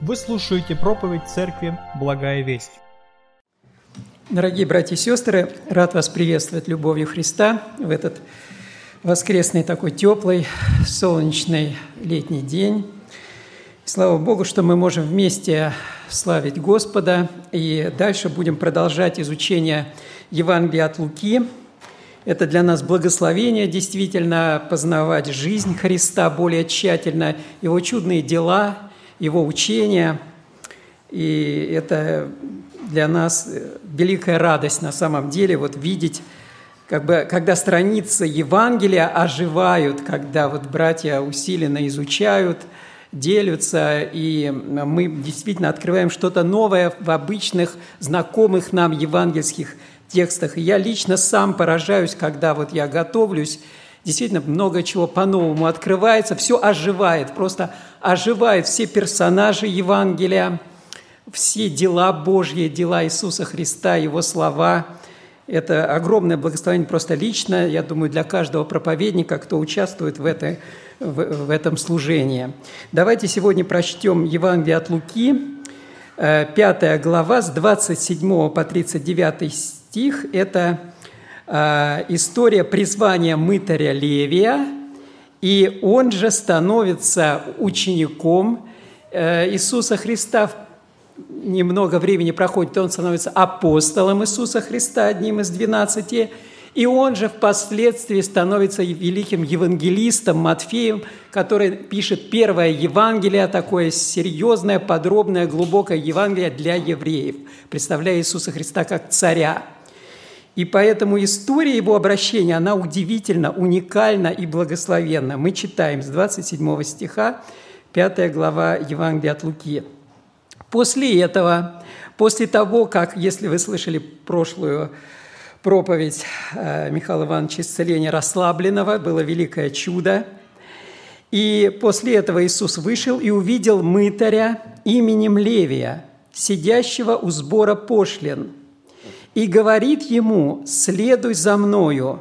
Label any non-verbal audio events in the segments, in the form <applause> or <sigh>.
Вы слушаете проповедь Церкви «Благая весть». Дорогие братья и сестры, рад вас приветствовать любовью Христа в этот воскресный такой теплый, солнечный летний день. Слава Богу, что мы можем вместе славить Господа. И дальше будем продолжать изучение Евангелия от Луки. Это для нас благословение, действительно, познавать жизнь Христа более тщательно, Его чудные дела, Его учения. И это для нас великая радость на самом деле, вот видеть, как бы, когда страницы Евангелия оживают, когда вот братья усиленно изучают – делятся, и мы действительно открываем что-то новое в обычных, знакомых нам евангельских текстах. И я лично сам поражаюсь, когда вот я готовлюсь, действительно много чего по-новому открывается, все оживает, просто оживает все персонажи Евангелия, все дела Божьи, дела Иисуса Христа, Его слова. Это огромное благословение просто лично, я думаю, для каждого проповедника, кто участвует в этой в, в этом служении. Давайте сегодня прочтем Евангелие от Луки, 5 э, глава с 27 по 39 стих. Это э, история призвания мытаря Левия, и он же становится учеником э, Иисуса Христа. Немного времени проходит, он становится апостолом Иисуса Христа, одним из двенадцати, и он же впоследствии становится великим евангелистом Матфеем, который пишет первое Евангелие, такое серьезное, подробное, глубокое Евангелие для евреев, представляя Иисуса Христа как царя. И поэтому история его обращения, она удивительно, уникальна и благословенна. Мы читаем с 27 стиха, 5 глава Евангелия от Луки. После этого, после того, как, если вы слышали прошлую проповедь э, Михаила Ивановича исцеления расслабленного, было великое чудо. И после этого Иисус вышел и увидел мытаря именем Левия, сидящего у сбора пошлин, и говорит ему, следуй за мною.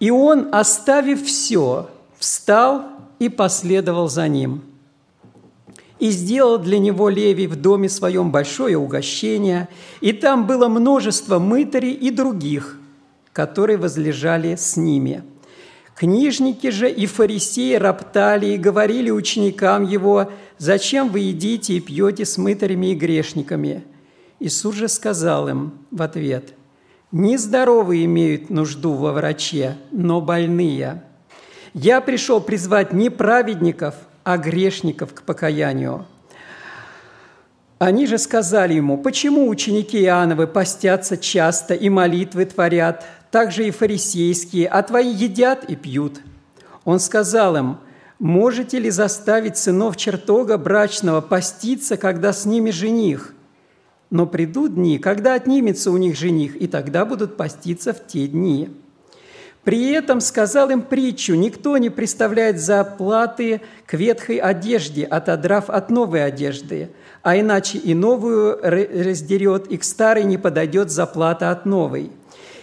И он, оставив все, встал и последовал за ним – и сделал для него Левий в доме своем большое угощение, и там было множество мытарей и других, которые возлежали с ними. Книжники же и фарисеи роптали и говорили ученикам его, «Зачем вы едите и пьете с мытарями и грешниками?» Иисус же сказал им в ответ, «Нездоровые имеют нужду во враче, но больные. Я пришел призвать не праведников, а грешников к покаянию. Они же сказали ему, почему ученики Иоанновы постятся часто и молитвы творят, так же и фарисейские, а твои едят и пьют. Он сказал им, можете ли заставить сынов чертога брачного поститься, когда с ними жених? Но придут дни, когда отнимется у них жених, и тогда будут поститься в те дни. При этом сказал им притчу, никто не представляет заплаты к ветхой одежде, отодрав от новой одежды, а иначе и новую раздерет, и к старой не подойдет заплата от новой.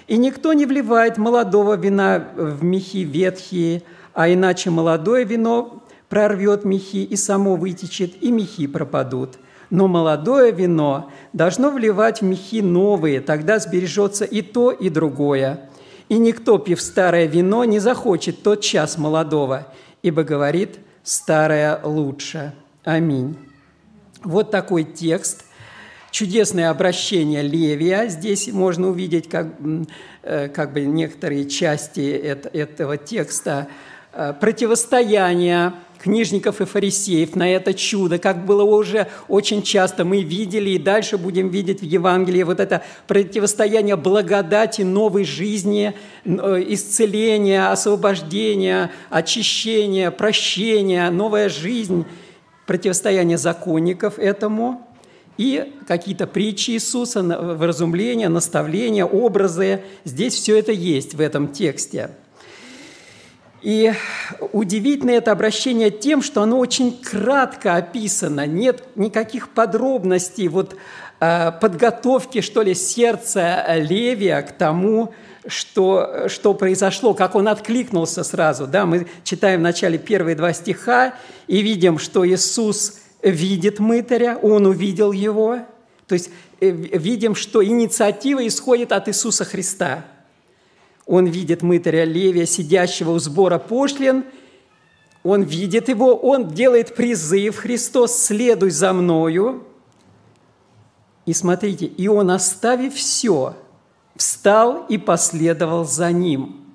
И никто не вливает молодого вина в мехи ветхие, а иначе молодое вино прорвет мехи и само вытечет, и мехи пропадут. Но молодое вино должно вливать в мехи новые, тогда сбережется и то, и другое. И никто, пив старое вино, не захочет тот час молодого, ибо говорит, старое лучше. Аминь. Вот такой текст. Чудесное обращение Левия. Здесь можно увидеть как, э, как бы некоторые части этого текста. Э, противостояние книжников и фарисеев на это чудо, как было уже очень часто мы видели и дальше будем видеть в Евангелии вот это противостояние благодати, новой жизни, э, исцеления, освобождения, очищения, прощения, новая жизнь, противостояние законников этому – и какие-то притчи Иисуса, вразумления, наставления, образы. Здесь все это есть в этом тексте – и удивительно это обращение тем, что оно очень кратко описано, нет никаких подробностей вот, э, подготовки, что ли, сердца Левия к тому, что, что произошло, как он откликнулся сразу. Да? Мы читаем в начале первые два стиха и видим, что Иисус видит мытаря, он увидел его. То есть э, видим, что инициатива исходит от Иисуса Христа. Он видит мытаря Левия, сидящего у сбора пошлин, он видит его, он делает призыв, Христос, следуй за мною. И смотрите, и он, оставив все, встал и последовал за ним –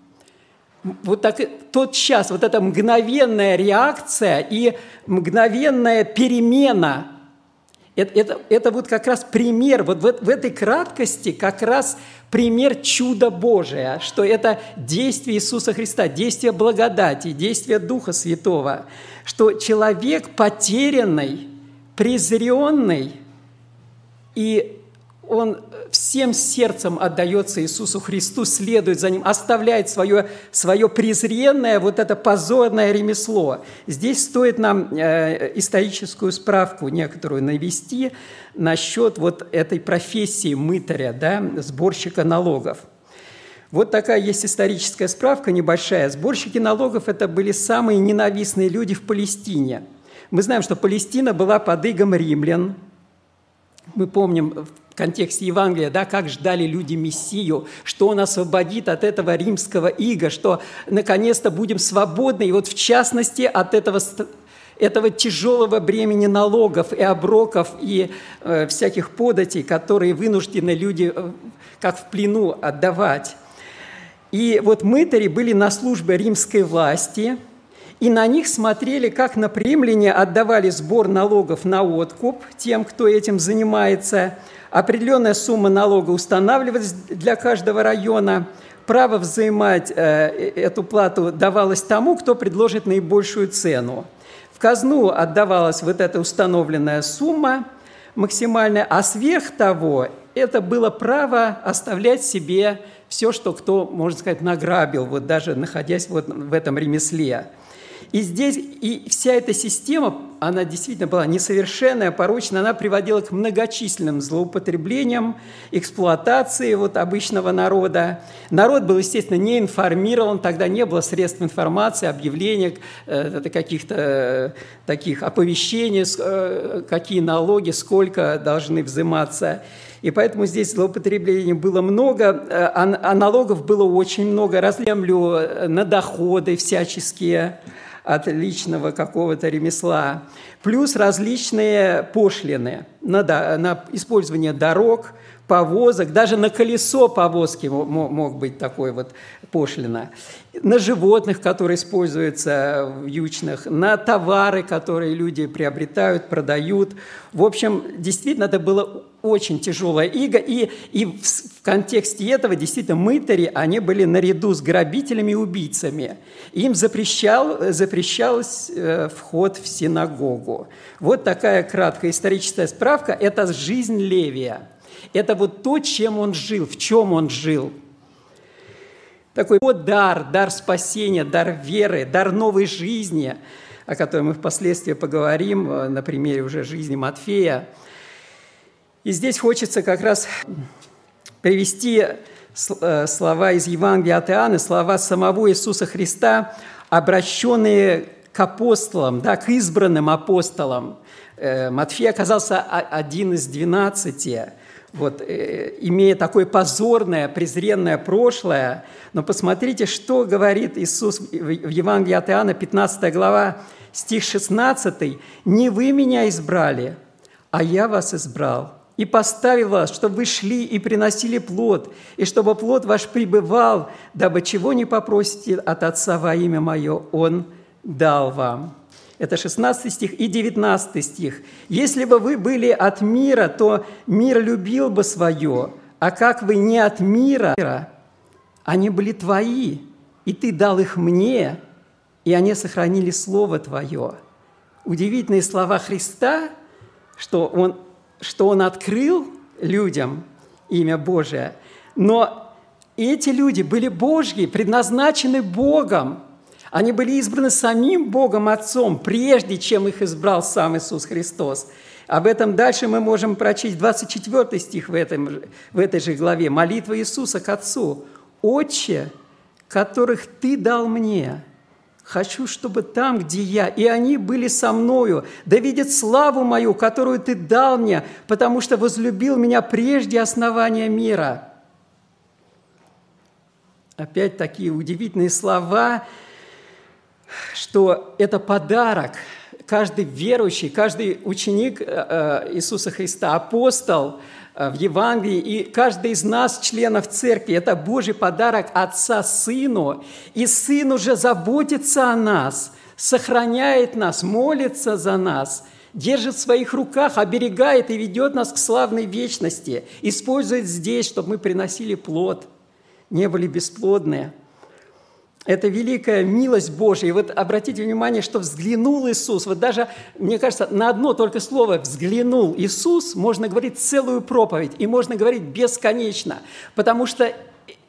вот так, тот час, вот эта мгновенная реакция и мгновенная перемена, это, это, это вот как раз пример, вот в, в этой краткости как раз пример чуда Божия, что это действие Иисуса Христа, действие благодати, действие Духа Святого, что человек потерянный, презренный, и он всем сердцем отдается Иисусу Христу, следует за Ним, оставляет свое, свое презренное, вот это позорное ремесло. Здесь стоит нам э, историческую справку некоторую навести насчет вот этой профессии мытаря, да, сборщика налогов. Вот такая есть историческая справка небольшая. Сборщики налогов – это были самые ненавистные люди в Палестине. Мы знаем, что Палестина была под игом римлян. Мы помним в контексте Евангелия, да, как ждали люди Мессию, что Он освободит от этого римского ига, что наконец-то будем свободны, и вот в частности от этого, этого тяжелого бремени налогов и оброков и э, всяких податей, которые вынуждены люди э, как в плену отдавать. И вот мытари были на службе римской власти, и на них смотрели, как на римляне отдавали сбор налогов на откуп тем, кто этим занимается – Определенная сумма налога устанавливалась для каждого района. Право взимать э, эту плату давалось тому, кто предложит наибольшую цену. В казну отдавалась вот эта установленная сумма максимальная, а сверх того это было право оставлять себе все, что кто, можно сказать, награбил, вот даже находясь вот в этом ремесле. И здесь и вся эта система, она действительно была несовершенная, порочная, она приводила к многочисленным злоупотреблениям, эксплуатации вот обычного народа. Народ был, естественно, не информирован, тогда не было средств информации, объявлений, э, каких-то э, таких оповещений, э, какие налоги, сколько должны взиматься. И поэтому здесь злоупотреблений было много, а, а налогов было очень много, разлемлю на доходы всяческие – от личного какого-то ремесла, плюс различные пошлины на, на использование дорог, повозок, даже на колесо повозки мог быть такой вот пошлина, на животных, которые используются в ючных, на товары, которые люди приобретают, продают. В общем, действительно, это было очень тяжелая иго, и, и в, в контексте этого действительно мытари, они были наряду с грабителями и убийцами. Им запрещал, запрещалось э, вход в синагогу. Вот такая краткая историческая справка – это жизнь Левия – это вот то, чем он жил, в чем он жил. Такой вот дар, дар спасения, дар веры, дар новой жизни, о которой мы впоследствии поговорим э, на примере уже жизни Матфея. И здесь хочется как раз привести э, слова из Евангелия от Иоанна, слова самого Иисуса Христа, обращенные к апостолам, да, к избранным апостолам. Э, Матфей оказался один из двенадцати – вот, э, имея такое позорное, презренное прошлое. Но посмотрите, что говорит Иисус в Евангелии от Иоанна, 15 глава, стих 16. «Не вы меня избрали, а я вас избрал, и поставил вас, чтобы вы шли и приносили плод, и чтобы плод ваш пребывал, дабы чего не попросите от Отца во имя Мое, Он дал вам». Это 16 стих и 19 стих. «Если бы вы были от мира, то мир любил бы свое, а как вы не от мира, они были твои, и ты дал их мне, и они сохранили Слово Твое». Удивительные слова Христа, что Он, что он открыл людям имя Божие, но эти люди были Божьи, предназначены Богом – они были избраны самим Богом Отцом, прежде чем их избрал сам Иисус Христос. Об этом дальше мы можем прочесть 24 стих в, этом, в этой же главе. Молитва Иисуса к Отцу. «Отче, которых Ты дал мне, Хочу, чтобы там, где я, и они были со мною, да видят славу мою, которую Ты дал мне, потому что возлюбил меня прежде основания мира». Опять такие удивительные слова, что это подарок. Каждый верующий, каждый ученик э, э, Иисуса Христа, апостол – Э, в Евангелии, и каждый из нас, членов церкви, это Божий подарок Отца Сыну, и Сын уже заботится о нас, сохраняет нас, молится за нас, держит в своих руках, оберегает и ведет нас к славной вечности, использует здесь, чтобы мы приносили плод, не были бесплодные – это великая милость Божья. И вот обратите внимание, что взглянул Иисус. Вот даже, мне кажется, на одно только слово «взглянул Иисус» можно говорить целую проповедь, и можно говорить бесконечно, потому что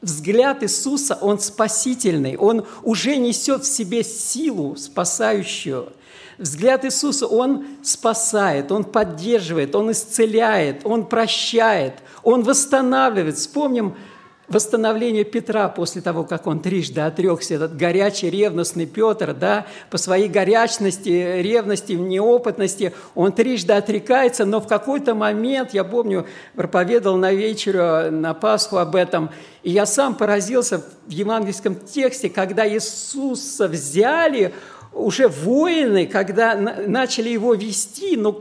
взгляд Иисуса, он спасительный, он уже несет в себе силу спасающую. Взгляд Иисуса, он спасает, он поддерживает, он исцеляет, он прощает, он восстанавливает. Вспомним, восстановление Петра после того, как он трижды отрекся, этот горячий, ревностный Петр, да, по своей горячности, ревности, неопытности, он трижды отрекается, но в какой-то момент, я помню, проповедовал на вечеру, на Пасху об этом, и я сам поразился в евангельском тексте, когда Иисуса взяли уже воины, когда начали его вести, но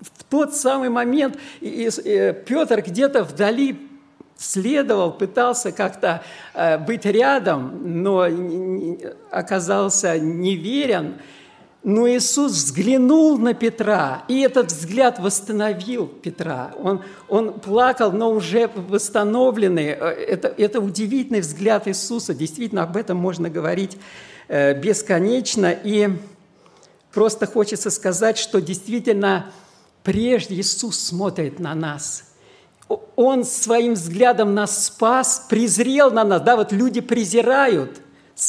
в тот самый момент э, Петр где-то вдали следовал, пытался как-то э, быть рядом, но оказался неверен. Но Иисус взглянул на Петра, и этот взгляд восстановил Петра. Он, он плакал, но уже восстановленный. Э, это, это удивительный взгляд Иисуса. Действительно, об этом можно говорить э, бесконечно. И просто хочется сказать, что действительно прежде Иисус смотрит на нас – он своим взглядом нас спас, презрел на нас. Да, вот люди презирают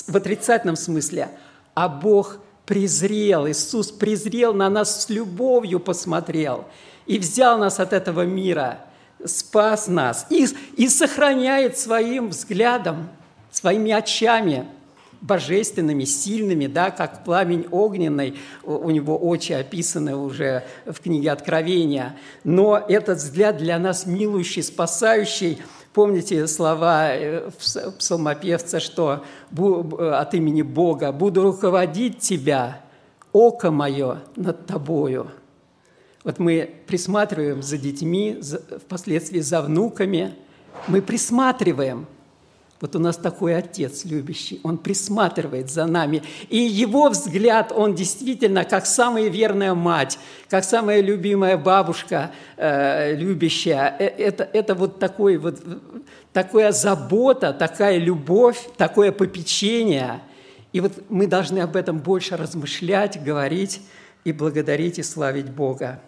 в отрицательном смысле, а Бог презрел, Иисус презрел на нас с любовью, посмотрел и взял нас от этого мира, спас нас и, и сохраняет своим взглядом, своими очами – божественными, сильными, да, как пламень огненный, у него очи описаны уже в книге Откровения. Но этот взгляд для нас милующий, спасающий. Помните слова э, псалмопевца, что от имени Бога «буду руководить тебя, око мое над тобою». Вот мы присматриваем за детьми, впоследствии за внуками, мы присматриваем – вот у нас такой отец любящий, он присматривает за нами. И его взгляд, он действительно как самая верная мать, как самая любимая бабушка э, любящая. Э, это, это вот, такой, вот такая забота, такая любовь, такое попечение. И вот мы должны об этом больше размышлять, говорить и благодарить и славить Бога.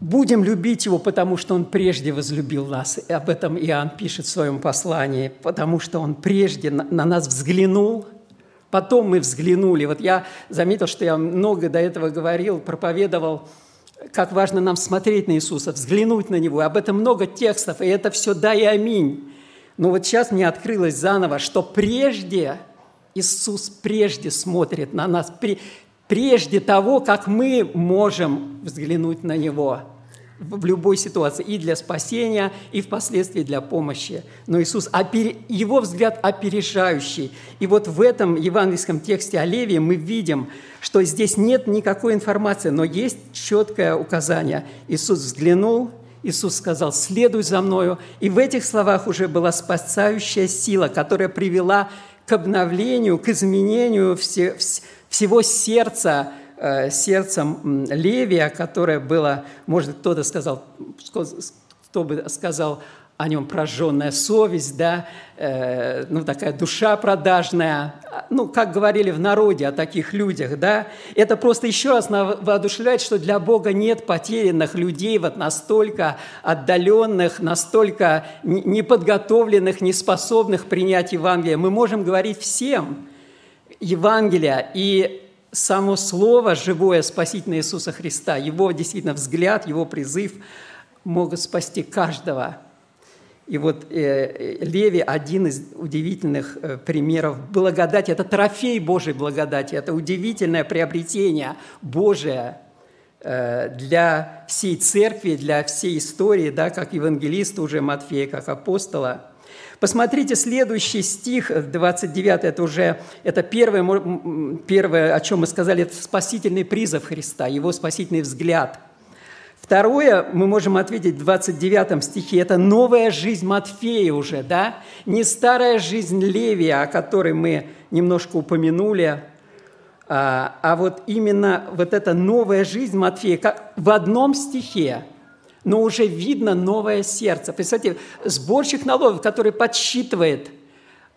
Будем любить Его, потому что Он прежде возлюбил нас. И об этом Иоанн пишет в своем послании, потому что Он прежде на нас взглянул, потом мы взглянули. Вот я заметил, что я много до этого говорил, проповедовал, как важно нам смотреть на Иисуса, взглянуть на Него. Об этом много текстов, и это все «да» и «аминь». Но вот сейчас мне открылось заново, что прежде Иисус прежде смотрит на нас, прежде того, как мы можем взглянуть на Него – в любой ситуации, и для спасения, и впоследствии для помощи. Но Иисус, его взгляд опережающий. И вот в этом евангельском тексте о Левии мы видим, что здесь нет никакой информации, но есть четкое указание. Иисус взглянул, Иисус сказал, следуй за мною. И в этих словах уже была спасающая сила, которая привела к обновлению, к изменению всего сердца Э, сердцем Левия, которое было, может, кто-то сказал, кто бы сказал о нем прожженная совесть, да, э, ну, такая душа продажная, ну, как говорили в народе о таких людях, да, это просто еще раз воодушевляет, что для Бога нет потерянных людей, вот настолько отдаленных, настолько неподготовленных, неспособных принять Евангелие. Мы можем говорить всем Евангелие, и само Слово живое, спасительное Иисуса Христа, Его действительно взгляд, Его призыв могут спасти каждого. И вот э, Леви один из удивительных э, примеров благодати. Это трофей Божьей благодати, это удивительное приобретение Божие э, для всей церкви, для всей истории, да, как евангелиста уже Матфея, как апостола. Посмотрите следующий стих, 29, это уже это первое, первое, о чем мы сказали, это спасительный призыв Христа, его спасительный взгляд – Второе, мы можем ответить в 29 стихе, это новая жизнь Матфея уже, да? Не старая жизнь Левия, о которой мы немножко упомянули, а, а вот именно вот эта новая жизнь Матфея, как в одном стихе, но уже видно новое сердце. Представьте, сборщик налогов, который подсчитывает,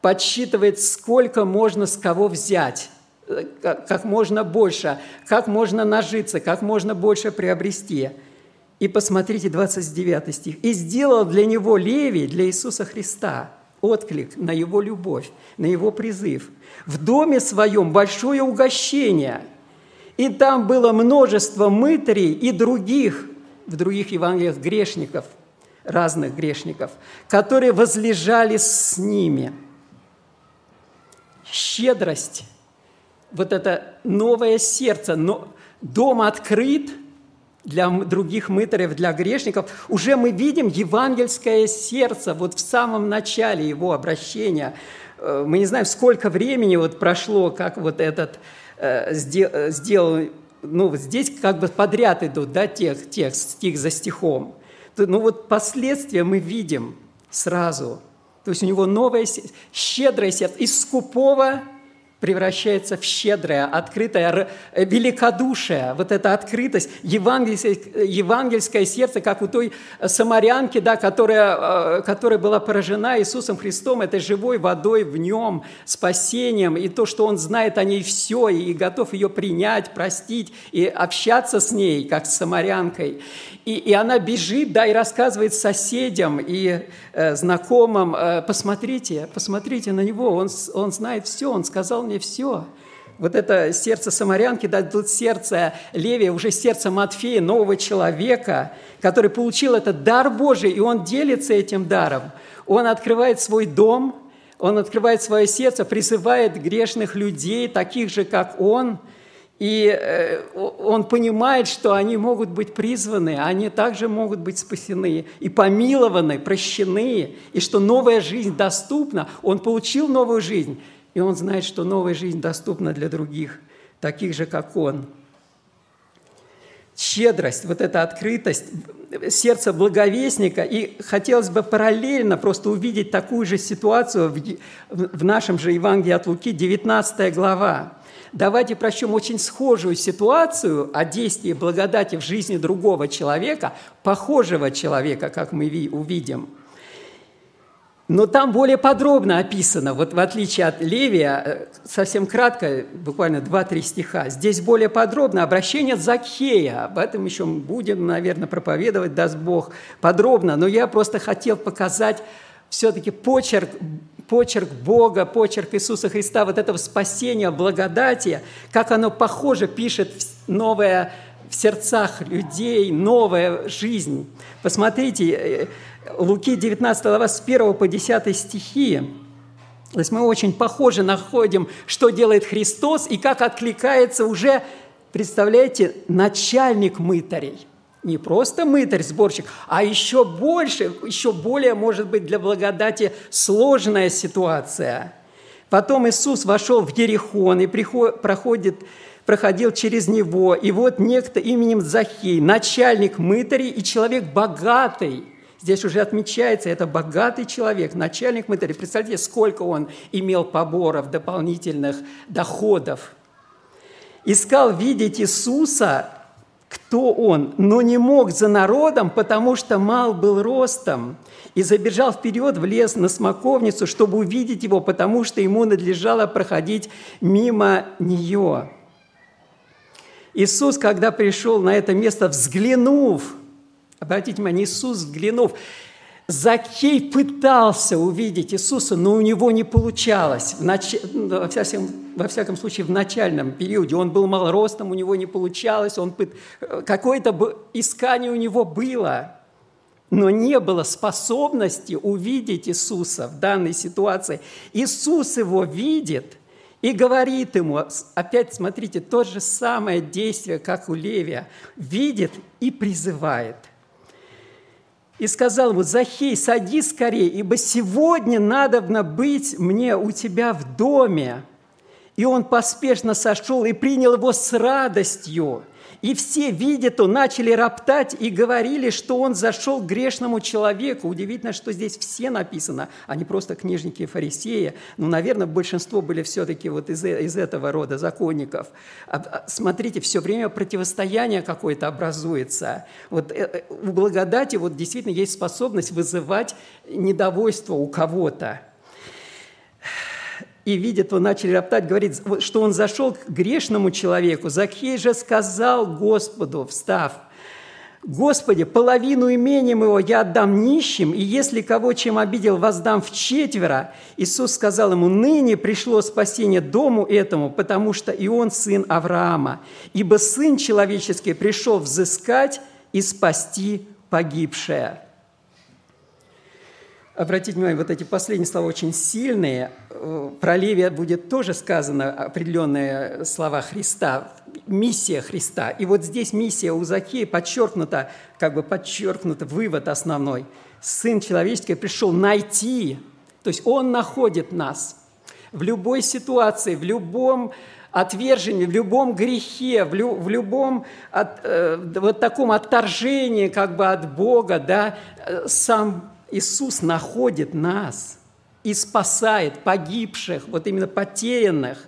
подсчитывает, сколько можно с кого взять, э, как можно больше, как можно нажиться, как можно больше приобрести – и посмотрите 29 стих. «И сделал для него Левий, для Иисуса Христа, отклик на его любовь, на его призыв. В доме своем большое угощение, и там было множество мытарей и других, в других Евангелиях грешников, разных грешников, которые возлежали с ними. Щедрость, вот это новое сердце, но дом открыт – для других мытарев, для грешников, уже мы видим евангельское сердце вот в самом начале его обращения. Э, мы не знаем, сколько времени вот прошло, как вот этот э, э, сделал, ну, здесь как бы подряд идут, да, тех, текст, стих за стихом. Ну, вот последствия мы видим сразу. То есть у него новое, щедрое сердце, из скупого превращается в щедрое, открытое, э, великодушие, вот эта открытость, евангельское, евангельское сердце, как у той самарянки, да, которая, э, которая была поражена Иисусом Христом, этой живой водой в нем, спасением, и то, что он знает о ней все, и готов ее принять, простить, и общаться с ней, как с самарянкой. И, и она бежит, да, и рассказывает соседям и э, знакомым, э, посмотрите, посмотрите на него, он, он знает все, он сказал мне все. Вот это сердце самарянки, да, тут сердце Левия, уже сердце Матфея, нового человека, который получил этот дар Божий, и он делится этим даром. Он открывает свой дом, он открывает свое сердце, призывает грешных людей, таких же, как он – и э, он понимает, что они могут быть призваны, они также могут быть спасены и помилованы, прощены, и что новая жизнь доступна. Он получил новую жизнь, и он знает, что новая жизнь доступна для других, таких же, как он. Щедрость, вот эта открытость, сердце благовестника. И хотелось бы параллельно просто увидеть такую же ситуацию в нашем же Евангелии от Луки, 19 глава давайте прочтем очень схожую ситуацию о действии благодати в жизни другого человека, похожего человека, как мы увидим. Но там более подробно описано, вот в отличие от Левия, э, совсем кратко, буквально 2-3 стиха, здесь более подробно обращение Закхея, об этом еще будем, наверное, проповедовать, даст Бог, подробно, но я просто хотел показать все-таки почерк почерк Бога, почерк Иисуса Христа, вот этого спасения, благодати, как оно похоже пишет новое в сердцах людей, новая жизнь. Посмотрите, э, Луки 19 глава с 1 по 10 стихи. То есть мы очень похоже находим, что делает Христос и как откликается уже, представляете, начальник мытарей – не просто мытарь, сборщик, а еще больше, еще более, может быть, для благодати сложная ситуация. Потом Иисус вошел в Ерихон и проходит, проходил через него. И вот некто именем Захей, начальник мытарей и человек богатый. Здесь уже отмечается, это богатый человек, начальник мытарей. Представьте, сколько он имел поборов, дополнительных доходов. Искал видеть Иисуса, кто он, но не мог за народом, потому что мал был ростом, и забежал вперед в лес на смоковницу, чтобы увидеть его, потому что ему надлежало проходить мимо нее. Иисус, когда пришел на это место, взглянув, обратите внимание, Иисус взглянув, Закей пытался увидеть Иисуса, но у него не получалось. В нач... Во, всяком, во всяком случае, в начальном периоде он был малоростом, у него не получалось, он пыт... какое-то искание у него было. но не было способности увидеть Иисуса в данной ситуации. Иисус его видит и говорит ему, опять смотрите, то же самое действие, как у Левия, видит и призывает. И сказал ему, Захей, садись скорее, ибо сегодня надо быть мне у тебя в доме. И он поспешно сошел и принял его с радостью – и все, видя то, начали роптать и говорили, что он зашел к грешному человеку. Удивительно, что здесь все написано, а не просто книжники и фарисеи. Ну, наверное, большинство были все-таки вот из, из этого рода законников. А, а, смотрите, все время противостояние какое-то образуется. Вот э, э, у благодати вот действительно есть способность вызывать недовольство у кого-то и видят его, начали роптать, говорит, что он зашел к грешному человеку. Закхей же сказал Господу, встав, «Господи, половину имением его я отдам нищим, и если кого чем обидел, воздам в четверо». Иисус сказал ему, «Ныне пришло спасение дому этому, потому что и он сын Авраама, ибо Сын Человеческий пришел взыскать и спасти погибшее». Обратите внимание, вот эти последние слова очень сильные. Про Левия будет тоже сказано определенные слова Христа, миссия Христа. И вот здесь миссия у Закея подчеркнута, как бы подчеркнута вывод основной. Сын человеческий пришел найти, то есть Он находит нас в любой ситуации, в любом отвержении, в любом грехе, в, лю, в любом от, э, вот таком отторжении как бы от Бога, да, э, сам Иисус находит нас и спасает погибших, вот именно потерянных.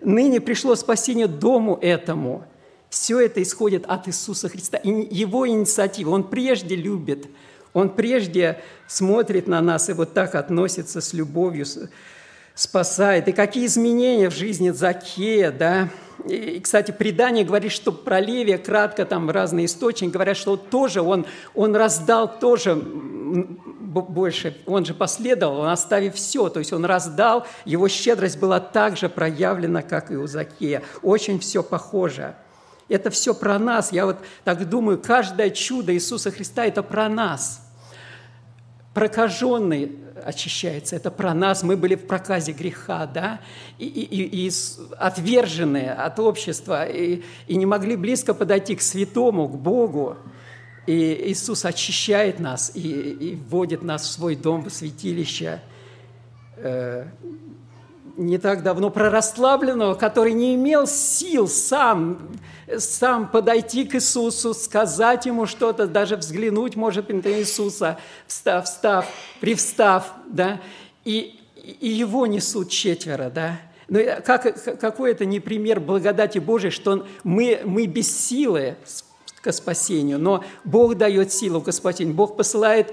Ныне пришло спасение дому этому. Все это исходит от Иисуса Христа. И Его инициатива. Он прежде любит, Он прежде смотрит на нас и вот так относится с любовью, спасает. И какие изменения в жизни Закея, да, и, кстати, предание говорит, что про Левия, кратко там разные источники говорят, что тоже он, он раздал тоже больше, он же последовал, он оставив все, то есть он раздал, его щедрость была также проявлена, как и у Закея. Очень все похоже. Это все про нас. Я вот так думаю, каждое чудо Иисуса Христа – это про нас – прокаженный очищается. Это про нас. Мы были в проказе греха, да, и, и, и отверженные от общества, и, и не могли близко подойти к святому, к Богу. И Иисус очищает нас и, и вводит нас в свой дом, в святилище. Не так давно про расслабленного, который не имел сил сам, сам подойти к Иисусу, сказать ему что-то, даже взглянуть, может быть, на Иисуса, встав, встав, привстав, да, и, и его несут четверо, да. Но как, какой это не пример благодати Божией, что мы, мы без силы к спасению, но Бог дает силу к спасению. Бог посылает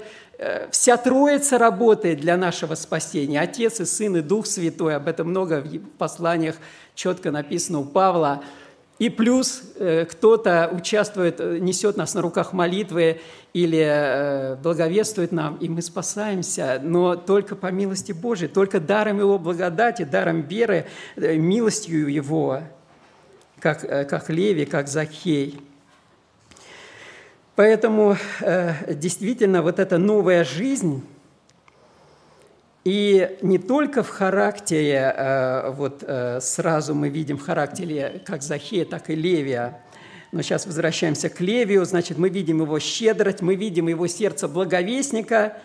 вся Троица работает для нашего спасения. Отец и Сын и Дух Святой. Об этом много в посланиях четко написано у Павла. И плюс э, кто-то участвует, э, несет нас на руках молитвы или благовествует нам, и мы спасаемся, но только по милости Божией, только даром Его благодати, даром веры, милостью Его, как, как Леви, как Захей. Поэтому э, действительно вот эта новая жизнь, и не только в характере, э, вот э, сразу мы видим в характере как Захея, так и Левия, но сейчас возвращаемся к Левию, значит, мы видим его щедрость, мы видим его сердце благовестника,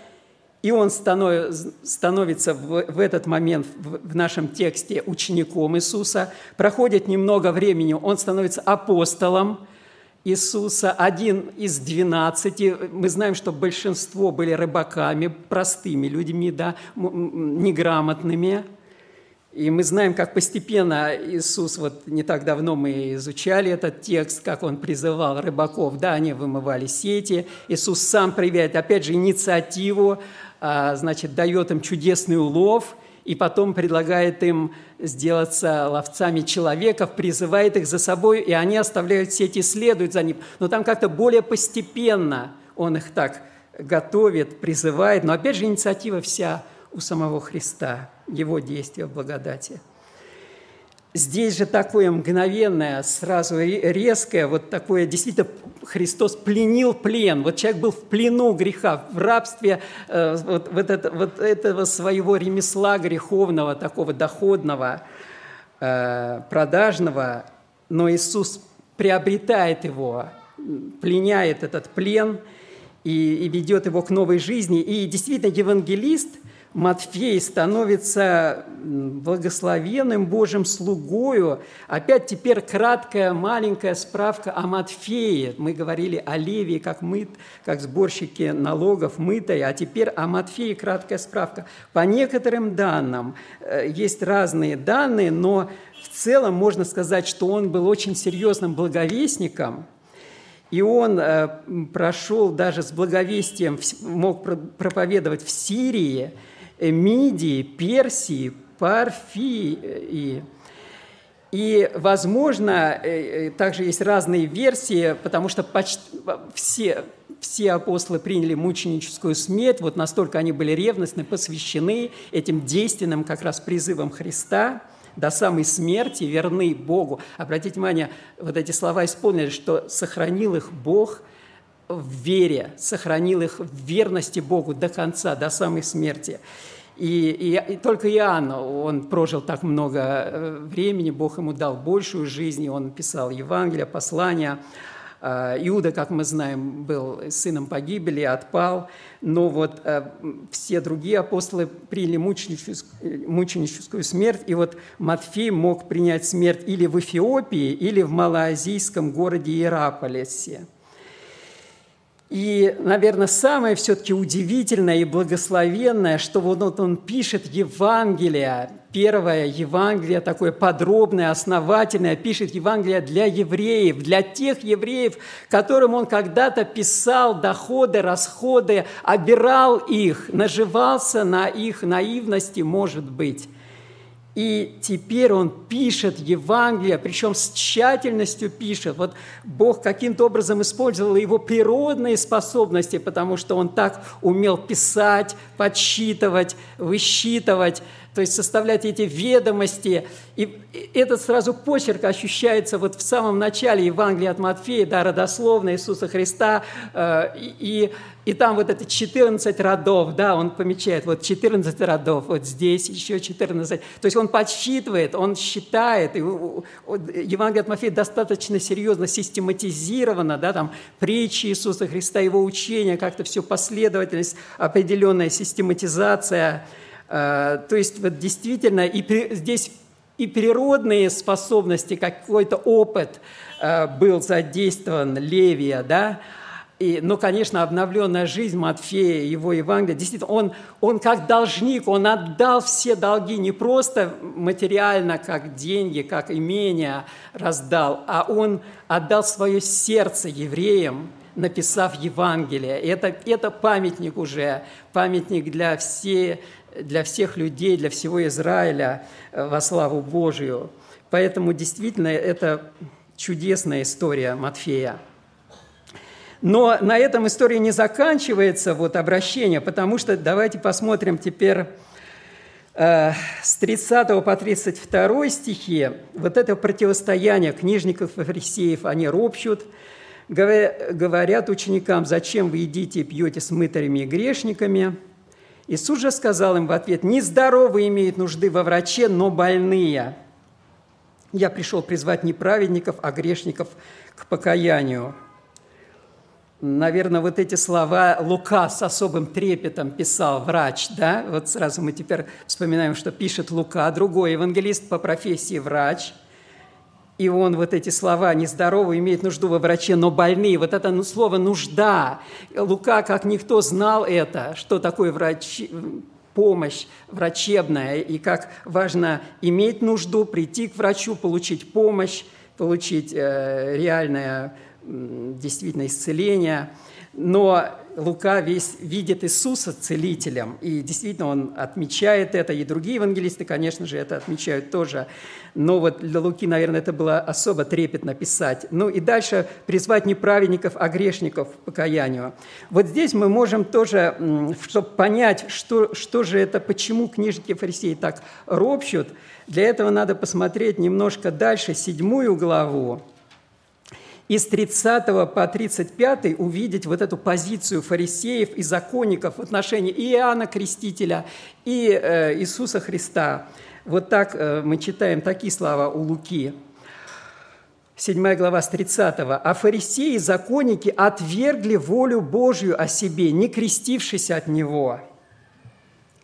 и он становится в этот момент в нашем тексте учеником Иисуса. Проходит немного времени, он становится апостолом, Иисуса, один из двенадцати. Мы знаем, что большинство были рыбаками, простыми людьми, да, неграмотными. И мы знаем, как постепенно Иисус, вот не так давно мы изучали этот текст, как Он призывал рыбаков, да, они вымывали сети. Иисус сам проявляет, опять же, инициативу, а, значит, дает им чудесный улов – и потом предлагает им сделаться ловцами человеков, призывает их за собой, и они оставляют сети и следуют за ним. Но там как-то более постепенно он их так готовит, призывает. Но опять же инициатива вся у самого Христа, его действия в благодати. Здесь же такое мгновенное, сразу резкое, вот такое действительно Христос пленил плен. Вот человек был в плену греха, в рабстве э, вот, вот, это, вот этого своего ремесла греховного, такого доходного, э, продажного. Но Иисус приобретает его, пленяет этот плен и, и ведет его к новой жизни. И действительно, евангелист – Матфей становится благословенным Божьим слугою. Опять теперь краткая маленькая справка о Матфее. Мы говорили о Левии как, мыт, как сборщике налогов мытой, а теперь о Матфее краткая справка. По некоторым данным, э, есть разные данные, но в целом можно сказать, что он был очень серьезным благовестником – и он э, прошел даже с благовестием, мог проповедовать в Сирии, Мидии, Персии, Парфии. И, возможно, э, э, также есть разные версии, потому что почти все, все апостолы приняли мученическую смерть, вот настолько они были ревностны, посвящены этим действенным как раз призывам Христа до самой смерти, верны Богу. Обратите внимание, вот эти слова исполнили, что сохранил их Бог в вере, сохранил их в верности Богу до конца, до самой смерти. И, и, и только Иоанн, он прожил так много э, времени, Бог ему дал большую жизнь, и он писал Евангелие, послания. А, Иуда, как мы знаем, был сыном погибели, отпал, но вот э, все другие апостолы приняли мученическую, мученическую смерть, и вот Матфей мог принять смерть или в Эфиопии, или в малоазийском городе Иераполисе – и, наверное, самое все-таки удивительное и благословенное, что вот он пишет Евангелие, первое Евангелие, такое подробное, основательное, пишет Евангелие для евреев, для тех евреев, которым он когда-то писал доходы, расходы, обирал их, наживался на их наивности, может быть. И теперь он пишет Евангелие, причем с тщательностью пишет. Вот Бог каким-то образом использовал его природные способности, потому что он так умел писать, подсчитывать, высчитывать то есть составлять эти ведомости. И этот сразу почерк ощущается вот в самом начале Евангелия от Матфея, да, родословно Иисуса Христа, э, и, и там вот это 14 родов, да, он помечает, вот 14 родов, вот здесь еще 14. То есть он подсчитывает, он считает, и Евангелие от Матфея достаточно серьезно систематизировано, да, там притчи Иисуса Христа, его учения, как-то все последовательность, определенная систематизация – то есть вот действительно и здесь и природные способности, какой-то опыт э, был задействован Левия, да, и, ну, конечно, обновленная жизнь Матфея, его Евангелия, действительно, он, он как должник, он отдал все долги не просто материально, как деньги, как имение раздал, а он отдал свое сердце евреям, написав Евангелие. Это, это памятник уже, памятник для всей для всех людей, для всего Израиля э, во славу Божию. Поэтому действительно это чудесная история Матфея. Но на этом история не заканчивается, вот обращение, потому что давайте посмотрим теперь э, с 30 по 32 стихи. Вот это противостояние книжников и фарисеев, они ропщут, говорят ученикам, зачем вы едите и пьете с мытарями и грешниками – Иисус же сказал им в ответ, «Нездоровые имеют нужды во враче, но больные. Я пришел призвать не праведников, а грешников к покаянию». Наверное, вот эти слова Лука с особым трепетом писал врач, да? Вот сразу мы теперь вспоминаем, что пишет Лука, другой евангелист по профессии врач – и он вот эти слова «нездоровый имеет нужду во враче, но больные», вот это ну, слово «нужда». Лука, как никто, знал это, что такое врач, помощь врачебная, и как важно иметь нужду, прийти к врачу, получить помощь, получить э, реальное действительно исцеление. Но Лука весь видит Иисуса целителем, и действительно он отмечает это, и другие евангелисты, конечно же, это отмечают тоже. Но вот для Луки, наверное, это было особо трепетно писать. Ну и дальше призвать не праведников, а грешников к покаянию. Вот здесь мы можем тоже, чтобы понять, что, что же это, почему книжники фарисеи так ропщут, для этого надо посмотреть немножко дальше, седьмую главу, из 30 по 35 увидеть вот эту позицию фарисеев и законников в отношении и Иоанна Крестителя, и э, Иисуса Христа. Вот так э, мы читаем такие слова у Луки. 7 глава с 30. «А фарисеи и законники отвергли волю Божью о себе, не крестившись от Него».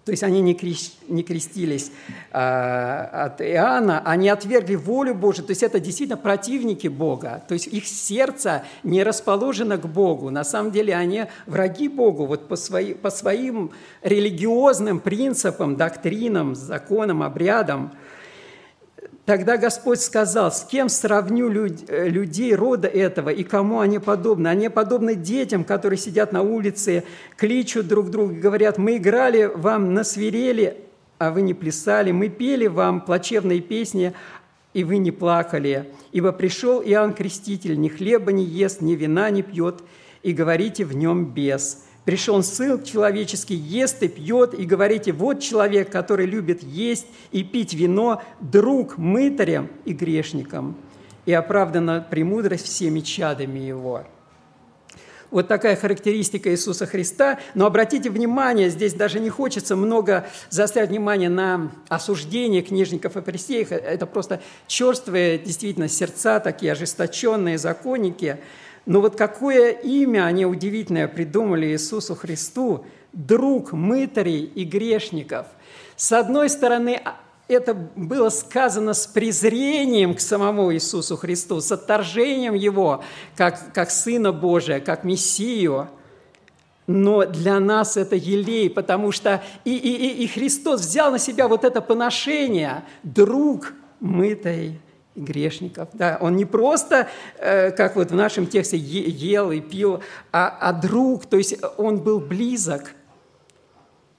То есть они не, крестились а, от Иоанна, они отвергли волю Божию. То есть это действительно противники Бога. То есть их сердце не расположено к Богу. На самом деле они враги Богу вот по, свои, по своим религиозным принципам, доктринам, законам, обрядам – Тогда Господь сказал, с кем сравню э, людей рода этого и кому они подобны? Они подобны детям, которые сидят на улице, кличут друг друга, говорят, мы играли вам на свирели, а вы не плясали, мы пели вам плачевные песни, и вы не плакали. Ибо пришел Иоанн Креститель, ни хлеба не ест, ни вина не пьет, и говорите в нем без. Пришел Сын Человеческий, ест и пьет, и говорите, вот человек, который любит есть и пить вино, друг мытарям и грешникам, и оправдана премудрость всеми чадами его». Вот такая характеристика Иисуса Христа. Но обратите внимание, здесь даже не хочется много заострять внимание на осуждение книжников и фарисеев. Это просто черствые действительно сердца, такие ожесточенные законники – но вот какое имя они удивительное придумали Иисусу Христу, друг мытарей и грешников. С одной стороны, а, это было сказано с презрением к самому Иисусу Христу, с отторжением Его, как, как Сына Божия, как Мессию. Но для нас это елей, потому что и, и, и Христос взял на себя вот это поношение, друг мытой грешников. Да, он не просто, э, как вот в нашем тексте, ел и пил, а, а друг, то есть он был близок.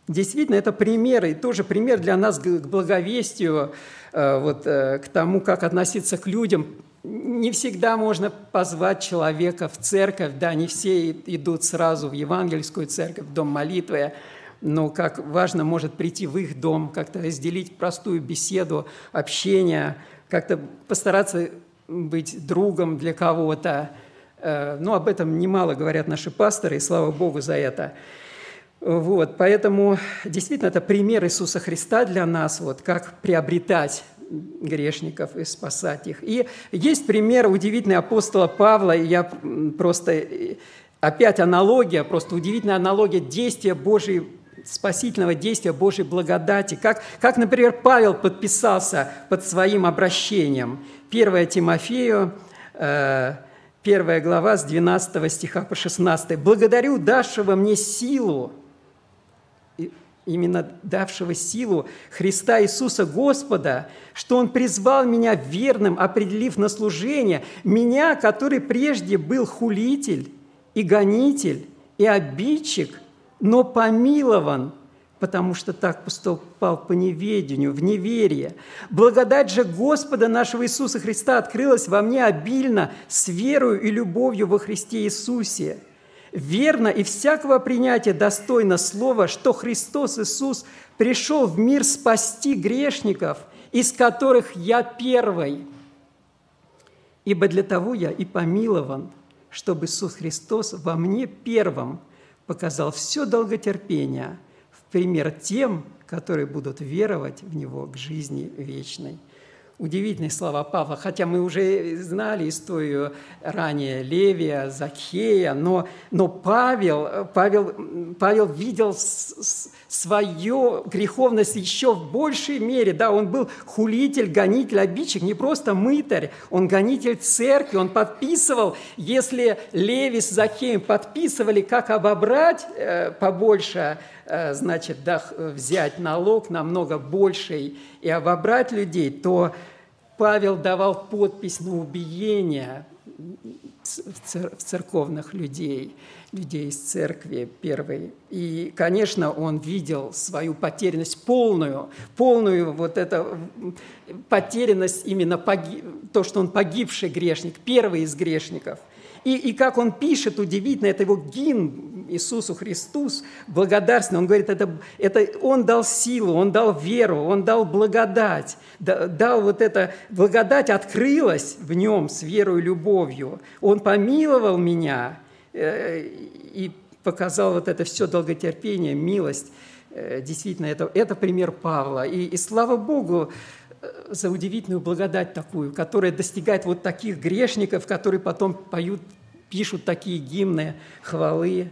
Действительно, это пример, и тоже пример для нас к благовестию, э, вот, э, к тому, как относиться к людям. Не всегда можно позвать человека в церковь, да, не все идут сразу в евангельскую церковь, в дом молитвы, но как важно может прийти в их дом, как-то разделить простую беседу, общение – как-то постараться быть другом для кого-то. Э, ну, об этом немало говорят наши пасторы, и слава Богу за это. Вот, поэтому действительно это пример Иисуса Христа для нас, вот, как приобретать грешников и спасать их. И есть пример удивительный апостола Павла, и я просто, опять аналогия, просто удивительная аналогия действия Божьей спасительного действия Божьей благодати. Как, как, например, Павел подписался под своим обращением. 1 Тимофею, 1 э, глава с 12 стиха по 16. «Благодарю давшего мне силу, именно давшего силу Христа Иисуса Господа, что Он призвал меня верным, определив на служение, меня, который прежде был хулитель и гонитель и обидчик – но помилован, потому что так поступал по неведению, в неверие. Благодать же Господа нашего Иисуса Христа открылась во мне обильно с верою и любовью во Христе Иисусе. Верно и всякого принятия достойно слова, что Христос Иисус пришел в мир спасти грешников, из которых я первый. Ибо для того я и помилован, чтобы Иисус Христос во мне первым – показал все долготерпение в пример тем, которые будут веровать в Него к жизни вечной. Удивительные слова Павла, хотя мы уже знали историю ранее Левия, Закхея, но, но Павел, Павел, Павел видел свою греховность еще в большей мере. Да, он был хулитель, гонитель, обидчик, не просто мытарь, он гонитель церкви, он подписывал, если Леви с Закхеем подписывали, как обобрать э, побольше Э, значит, да, взять налог намного больший и обобрать людей, то Павел давал подпись на убиение в церковных людей, людей из церкви первой. И, конечно, он видел свою потерянность полную, полную вот эту потерянность именно погиб, то, что он погибший грешник, первый из грешников – И, и как он пишет, удивительно, это его гимн Иисусу Христу, благодарственный. Он говорит, это, это он дал силу, он дал веру, он дал благодать. Дал вот это, благодать открылась в нем с верой и любовью. Он помиловал меня э, и показал вот это все долготерпение, милость. Э, действительно, это, это пример Павла. И, и слава Богу, за удивительную благодать такую, которая достигает вот таких грешников, которые потом поют, пишут такие гимны, хвалы.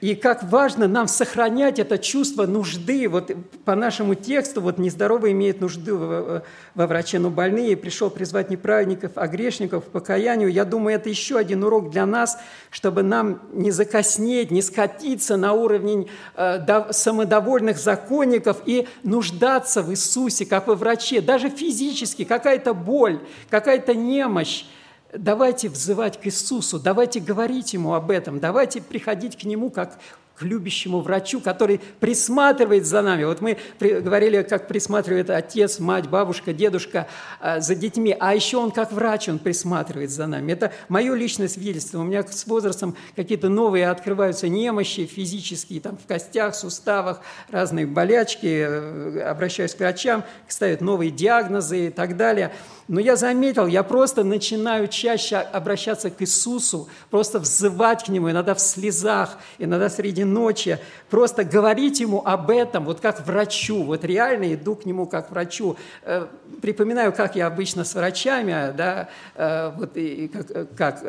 И как важно нам сохранять это чувство нужды. Вот по нашему тексту, вот нездоровый имеет нужду во, враче, но больные пришел призвать не праведников, а грешников к покаянию. Я думаю, это еще один урок для нас, чтобы нам не закоснеть, не скатиться на уровень э, самодовольных законников и нуждаться в Иисусе, как во враче, даже физически, какая-то боль, какая-то немощь Давайте взывать к Иисусу, давайте говорить Ему об этом, давайте приходить к Нему как к любящему врачу, который присматривает за нами. Вот мы говорили, как присматривает отец, мать, бабушка, дедушка а, за детьми, а еще он как врач, он присматривает за нами. Это мое личное свидетельство. У меня с возрастом какие-то новые открываются немощи физические, там в костях, суставах, разные болячки. Э, обращаюсь к врачам, ставят новые диагнозы и так далее – но я заметил, я просто начинаю чаще обращаться к Иисусу, просто взывать к Нему, иногда в слезах, иногда среди ночи, просто говорить Ему об этом, вот как врачу, вот реально иду к Нему как врачу. Э, припоминаю, как я обычно с врачами, да, э, вот и как, как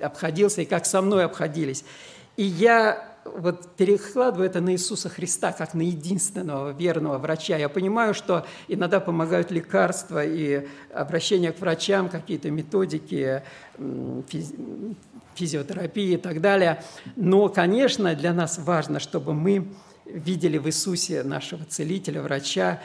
обходился, и как со мной обходились. И я вот перекладываю это на Иисуса Христа, как на единственного верного врача. Я понимаю, что иногда помогают лекарства и обращение к врачам, какие-то методики, физиотерапии и так далее. Но, конечно, для нас важно, чтобы мы видели в Иисусе нашего целителя, врача,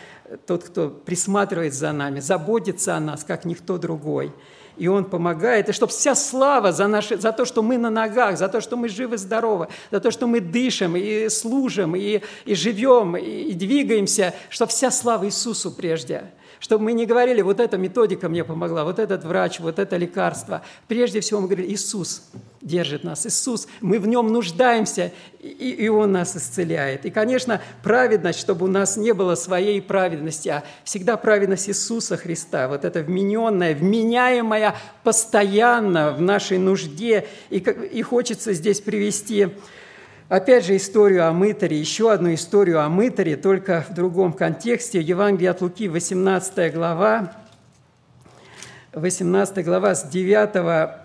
тот, кто присматривает за нами, заботится о нас, как никто другой – и Он помогает, и чтобы вся слава за, наши, за то, что мы на ногах, за то, что мы живы-здоровы, за то, что мы дышим и служим, и, и живем, и, и двигаемся, чтобы вся слава Иисусу прежде – чтобы мы не говорили, вот эта методика мне помогла, вот этот врач, вот это лекарство. Прежде всего мы говорили, Иисус держит нас, Иисус, мы в нем нуждаемся, и, и Он нас исцеляет. И, конечно, праведность, чтобы у нас не было своей праведности, а всегда праведность Иисуса Христа, вот это вмененная, вменяемая постоянно в нашей нужде. И, и хочется здесь привести Опять же историю о мытаре, еще одну историю о мытаре, только в другом контексте. Евангелие от Луки, 18 глава, 18 глава с 9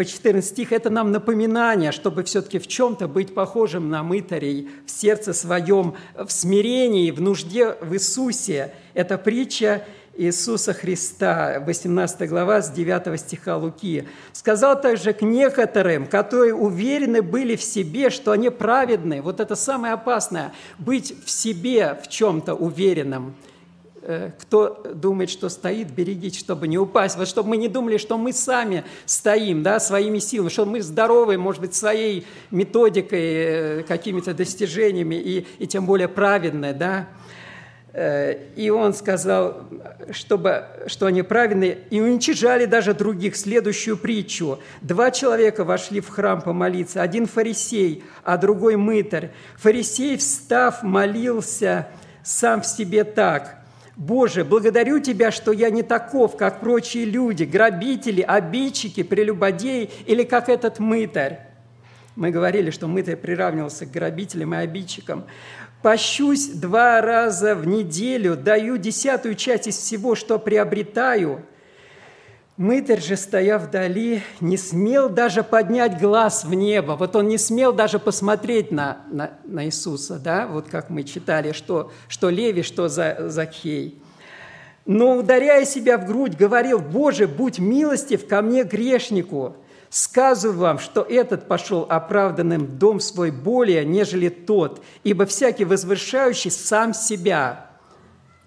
по 14 стих – это нам напоминание, чтобы все-таки в чем-то быть похожим на мытарей в сердце своем, в смирении, в нужде в Иисусе. Это притча Иисуса Христа, 18 глава, с 9 стиха Луки. «Сказал также к некоторым, которые уверены были в себе, что они праведны». Вот это самое опасное – быть в себе в чем-то уверенным. Э, кто думает, что стоит, берегите, чтобы не упасть. Вот чтобы мы не думали, что мы сами стоим, да, своими силами, что мы здоровы, может быть, своей методикой, э, какими-то достижениями и, и тем более праведны, да. Э, и он сказал, чтобы, что они праведные, и уничижали даже других. Следующую притчу. Два человека вошли в храм помолиться, один фарисей, а другой мытарь. Фарисей, встав, молился сам в себе так. «Боже, благодарю Тебя, что я не таков, как прочие люди, грабители, обидчики, прелюбодеи или как этот мытарь». Мы говорили, что мытарь приравнивался к грабителям и обидчикам. Пощусь два раза в неделю, даю десятую часть из всего, что приобретаю. Мытарь же, стоя вдали, не смел даже поднять глаз в небо. Вот он не смел даже посмотреть на, на, на Иисуса, да, вот как мы читали, что, что Леви, что за, Закхей. Но, ударяя себя в грудь, говорил, «Боже, будь милостив ко мне, грешнику!» Сказываю вам, что этот пошел оправданным дом свой более, нежели тот, ибо всякий возвышающий сам себя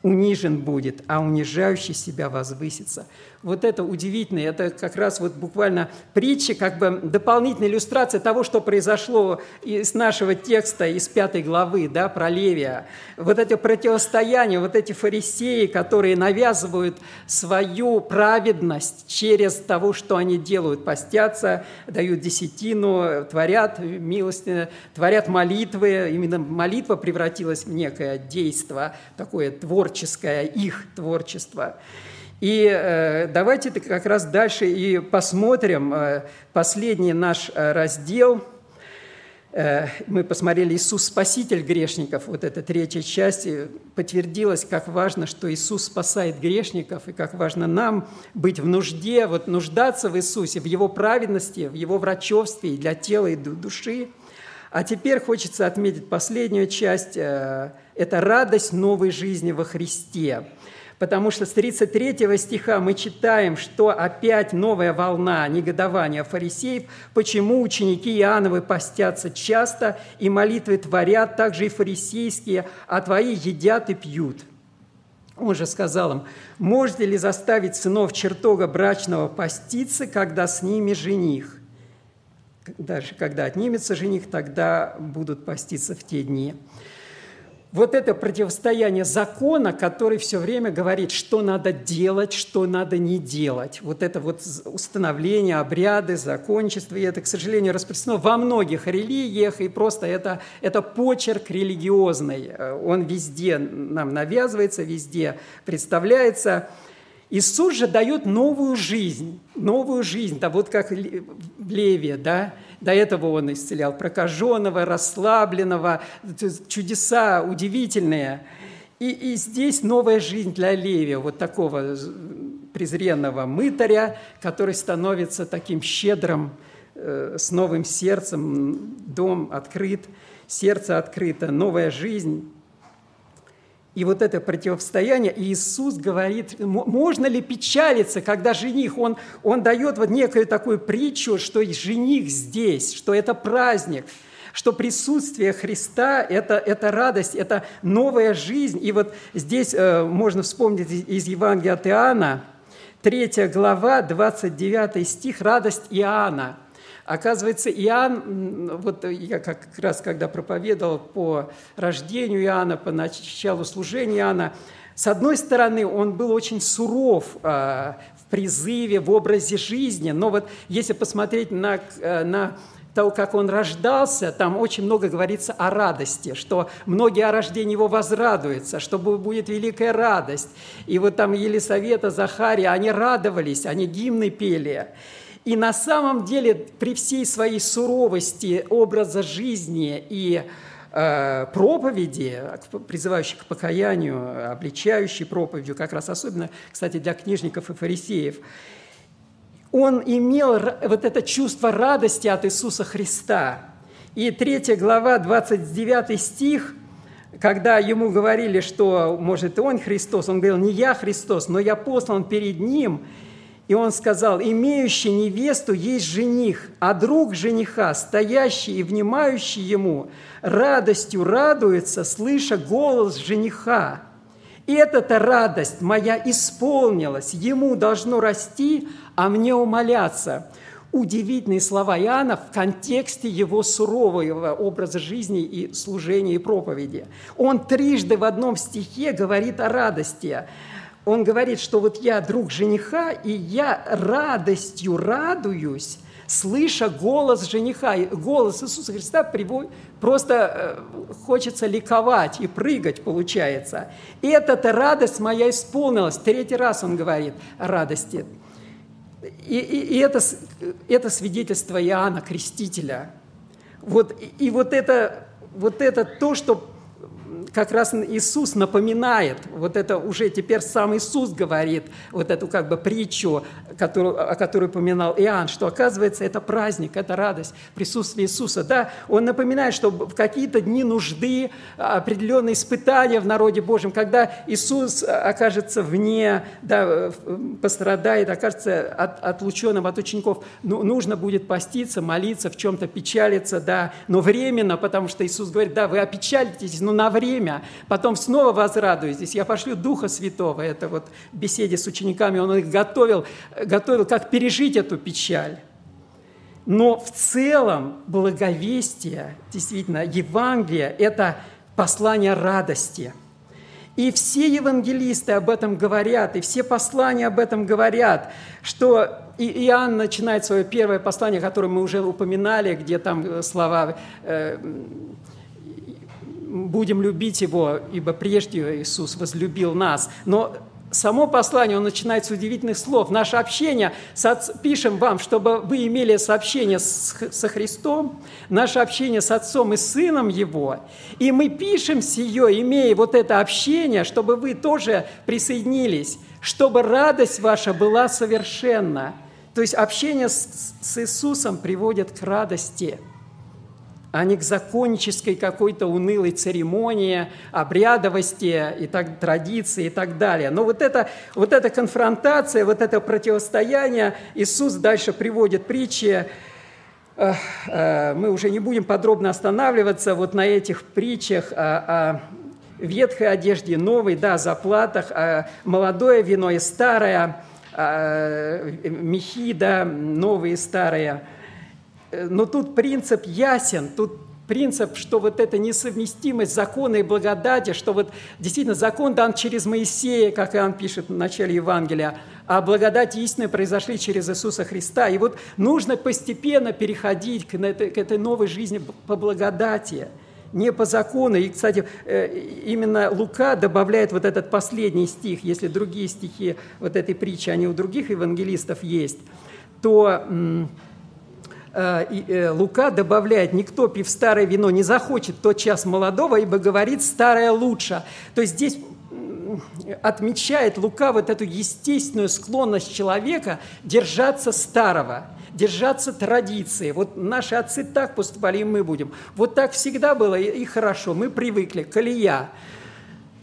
унижен будет, а унижающий себя возвысится. Вот это удивительно, это как раз вот буквально притча, как бы дополнительная иллюстрация того, что произошло из нашего текста, из пятой главы, да, про Левия. Вот это противостояние, вот эти фарисеи, которые навязывают свою праведность через того, что они делают, постятся, дают десятину, творят милостино, творят молитвы. Именно молитва превратилась в некое действие, такое творческое, их творчество. И э, давайте как раз дальше и посмотрим э, последний наш э, раздел. Э, мы посмотрели «Иисус – спаситель грешников». Вот эта третья часть подтвердилась, как важно, что Иисус спасает грешников, и как важно нам быть в нужде, вот нуждаться в Иисусе, в Его праведности, в Его врачевстве и для тела, и души. А теперь хочется отметить последнюю часть э, – это радость новой жизни во Христе – потому что с 33 стиха мы читаем, что опять новая волна негодования фарисеев, почему ученики Иоанновы постятся часто и молитвы творят, также и фарисейские, а твои едят и пьют. Он же сказал им, можете ли заставить сынов чертога брачного поститься, когда с ними жених? Дальше, когда отнимется жених, тогда будут поститься в те дни вот это противостояние закона, который все время говорит, что надо делать, что надо не делать. Вот это вот установление, обряды, закончество, и это, к сожалению, распространено во многих религиях, и просто это, это почерк религиозный. Он везде нам навязывается, везде представляется. Иисус же дает новую жизнь, новую жизнь, да вот как в Леве, да, до этого он исцелял прокаженного, расслабленного, чудеса удивительные. И, и здесь новая жизнь для Левия, вот такого презренного мытаря, который становится таким щедрым, э, с новым сердцем, дом открыт, сердце открыто, новая жизнь. И вот это противостояние, и Иисус говорит, можно ли печалиться, когда жених, он, он дает вот некую такую притчу, что жених здесь, что это праздник, что присутствие Христа это, – это радость, это новая жизнь. И вот здесь э, можно вспомнить из Евангелия от Иоанна, 3 глава, 29 стих, радость Иоанна – Оказывается, Иоанн, вот я как раз когда проповедовал по рождению Иоанна, по началу служения Иоанна, с одной стороны, он был очень суров а, в призыве, в образе жизни, но вот если посмотреть на, э, на того, как он рождался, там очень много говорится о радости, что многие о рождении его возрадуются, что будет великая радость. И вот там Елисавета, Захария, они радовались, они гимны пели. И на самом деле при всей своей суровости образа жизни и э, проповеди, призывающей к покаянию, обличающей проповедью, как раз особенно, кстати, для книжников и фарисеев, он имел вот это чувство радости от Иисуса Христа. И 3 глава, 29 стих, когда ему говорили, что, может, он Христос, он говорил, не я Христос, но я послан перед Ним – и он сказал, имеющий невесту есть жених, а друг жениха, стоящий и внимающий ему, радостью радуется, слыша голос жениха. И эта-то радость моя исполнилась, ему должно расти, а мне умоляться. Удивительные слова Иоанна в контексте его сурового образа жизни и служения и проповеди. Он трижды в одном стихе говорит о радости – он говорит, что вот я друг жениха, и я радостью радуюсь, слыша голос жениха. Голос Иисуса Христа просто э, хочется ликовать и прыгать, получается. И эта радость моя исполнилась. Третий раз он говорит радости. И, и, и это, это свидетельство Иоанна Крестителя. Вот, и, и вот, это, вот это то, что как раз Иисус напоминает, вот это уже теперь сам Иисус говорит, вот эту как бы притчу, которую, о которой упоминал Иоанн, что оказывается это праздник, это радость, присутствие Иисуса. Да, он напоминает, что в какие-то дни нужды, определенные испытания в народе Божьем, когда Иисус окажется вне, да, пострадает, окажется от, отлученным от учеников, ну, нужно будет поститься, молиться, в чем-то печалиться, да, но временно, потому что Иисус говорит, да, вы опечалитесь, но на время, время, потом снова возрадуетесь. Я пошлю Духа Святого. Это вот в беседе с учениками он их готовил, готовил, как пережить эту печаль. Но в целом благовестие, действительно, Евангелие – это послание радости. И все евангелисты об этом говорят, и все послания об этом говорят, что и Иоанн начинает свое первое послание, которое мы уже упоминали, где там э, слова э, «будем любить Его, ибо прежде Иисус возлюбил нас». Но само послание, он начинает с удивительных слов. Наше общение, пишем вам, чтобы вы имели сообщение со Христом, наше общение с Отцом и Сыном Его. И мы пишем сие, имея вот это общение, чтобы вы тоже присоединились, чтобы радость ваша была совершенна. То есть общение с Иисусом приводит к радости – а не к законнической какой-то унылой церемонии, обрядовости и так, традиции и так далее. Но вот, это, вот эта конфронтация, вот это противостояние Иисус дальше приводит притчи, э, мы уже не будем подробно останавливаться вот на этих притчах о, о ветхой одежде, новой, да, заплатах, молодое вино и старое, мехи, да, новые и старые – Э, но тут принцип ясен, тут принцип, что вот эта несовместимость закона и благодати, что вот действительно закон дан через Моисея, как Иоанн пишет в начале Евангелия, а благодать истинная произошли через Иисуса Христа. И вот нужно постепенно переходить к этой, к этой новой жизни по благодати, не по закону. И, кстати, э, именно Лука добавляет вот этот последний стих, если другие стихи вот этой притчи, они у других евангелистов есть, то Э, э, Лука добавляет, никто, пив старое вино, не захочет тот час молодого, ибо говорит, старое лучше. То есть здесь отмечает Лука вот эту естественную склонность человека держаться старого, держаться традиции. Вот наши отцы так поступали, и мы будем. Вот так всегда было, и хорошо, мы привыкли, колея.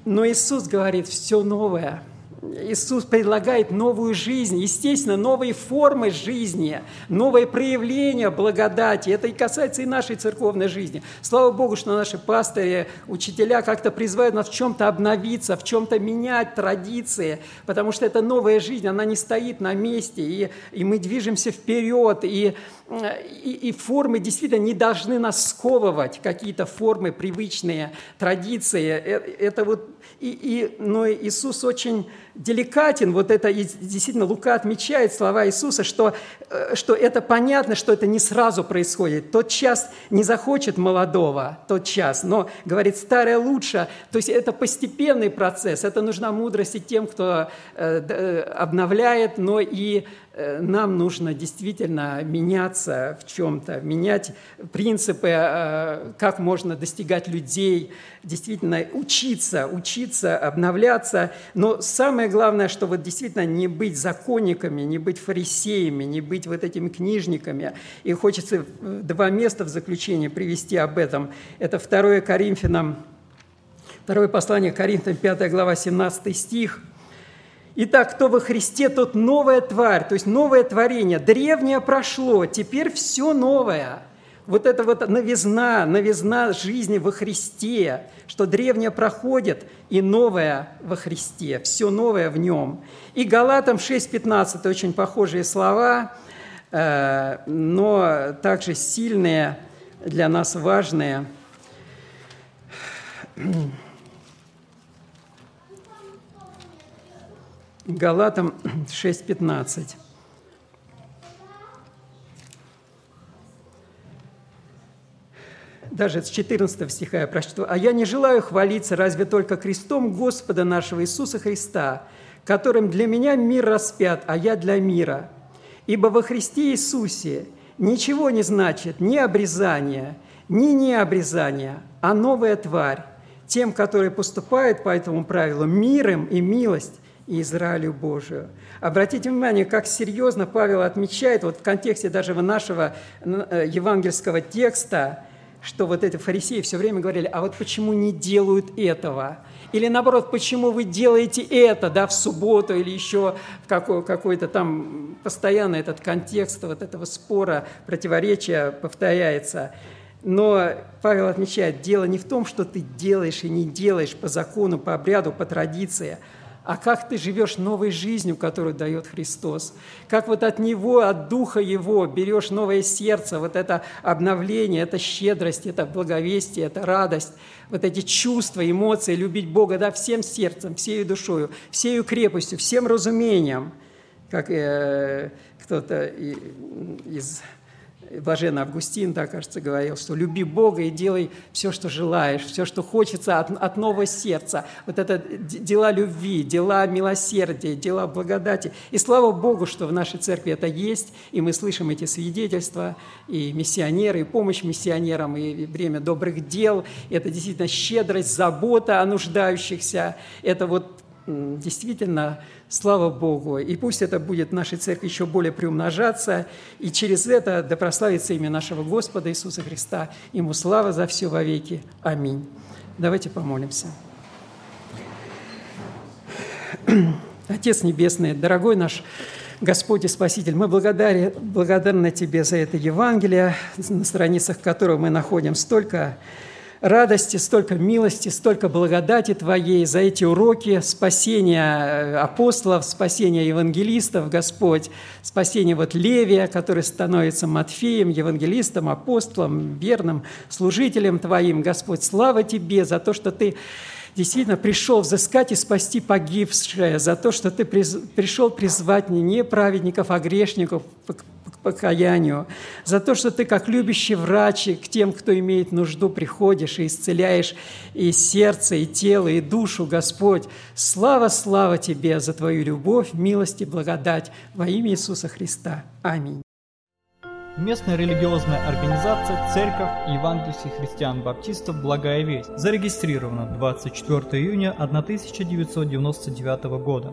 Но Иисус говорит, все новое – Иисус предлагает новую жизнь, естественно, новые формы жизни, новые проявления благодати. Это и касается и нашей церковной жизни. Слава Богу, что наши пастыри, учителя как-то призывают нас в чем-то обновиться, в чем-то менять традиции, потому что это новая жизнь, она не стоит на месте, и, и мы движемся вперед, и, и, и формы действительно не должны нас сковывать, какие-то формы, привычные традиции. Э, это вот, и, и, но Иисус очень деликатен, вот это действительно Лука отмечает слова Иисуса, что, э, что это понятно, что это не сразу происходит. Тот час не захочет молодого, тот час, но, говорит, старое лучше. То есть это постепенный процесс, это нужна мудрость и тем, кто э, э, обновляет, но и нам нужно действительно меняться в чем-то, менять принципы, э, как можно достигать людей, действительно учиться, учиться, обновляться. Но самое главное, что вот действительно не быть законниками, не быть фарисеями, не быть вот этими книжниками. И хочется два места в заключение привести об этом. Это 2 Коринфянам, второе послание Коринфянам, 5 глава, 17 стих – Итак, кто во Христе, тот новая тварь, то есть новое творение. Древнее прошло, теперь все новое. Вот это вот новизна, новизна жизни во Христе, что древнее проходит и новое во Христе, все новое в нем. И Галатам 6.15 очень похожие слова, э, но также сильные, для нас важные. Галатам 6.15. Даже с 14 стиха я прочту. «А я не желаю хвалиться разве только крестом Господа нашего Иисуса Христа, которым для меня мир распят, а я для мира. Ибо во Христе Иисусе ничего не значит ни обрезание, ни необрезание, а новая тварь, тем, которые поступают по этому правилу, миром и милость, и Израилю Божию. Обратите внимание, как серьезно Павел отмечает, вот в контексте даже нашего э, евангельского текста, что вот эти фарисеи все время говорили, а вот почему не делают этого? Или наоборот, почему вы делаете это да, в субботу или еще в какой- какой-то там постоянно этот контекст вот этого спора, противоречия повторяется. Но Павел отмечает, дело не в том, что ты делаешь и не делаешь по закону, по обряду, по традиции, а как ты живешь новой жизнью, которую дает Христос. Как вот от Него, от Духа Его берешь новое сердце, вот это обновление, это щедрость, это благовестие, это радость, вот эти чувства, эмоции, любить Бога да, всем сердцем, всею душою, всею крепостью, всем разумением, как э, кто-то из Блаженный Августин, да, кажется, говорил, что люби Бога и делай все, что желаешь, все, что хочется от, от нового сердца. Вот это дела любви, дела милосердия, дела благодати. И слава Богу, что в нашей церкви это есть, и мы слышим эти свидетельства, и миссионеры, и помощь миссионерам, и время добрых дел. Это действительно щедрость, забота о нуждающихся. Это вот действительно, слава Богу. И пусть это будет в нашей церкви еще более приумножаться, и через это да прославится имя нашего Господа Иисуса Христа. Ему слава за все вовеки. Аминь. Давайте помолимся. <clears throat> Отец Небесный, дорогой наш Господь и Спаситель, мы благодарны, благодарны Тебе за это Евангелие, на страницах которого мы находим столько радости, столько милости, столько благодати Твоей за эти уроки спасения э, апостолов, спасения евангелистов, Господь, спасения вот Левия, который становится Матфеем, евангелистом, апостолом, верным служителем Твоим, Господь. Слава Тебе за то, что Ты действительно пришел взыскать и спасти погибшее, за то, что Ты пришел призвать не праведников, а грешников покаянию, за то, что Ты, как любящий врач, к тем, кто имеет нужду, приходишь и исцеляешь и сердце, и тело, и душу, Господь. Слава, слава Тебе за Твою любовь, милость и благодать во имя Иисуса Христа. Аминь. Местная религиозная организация Церковь Евангельских христиан-баптистов «Благая весть» зарегистрирована 24 июня 1999 года.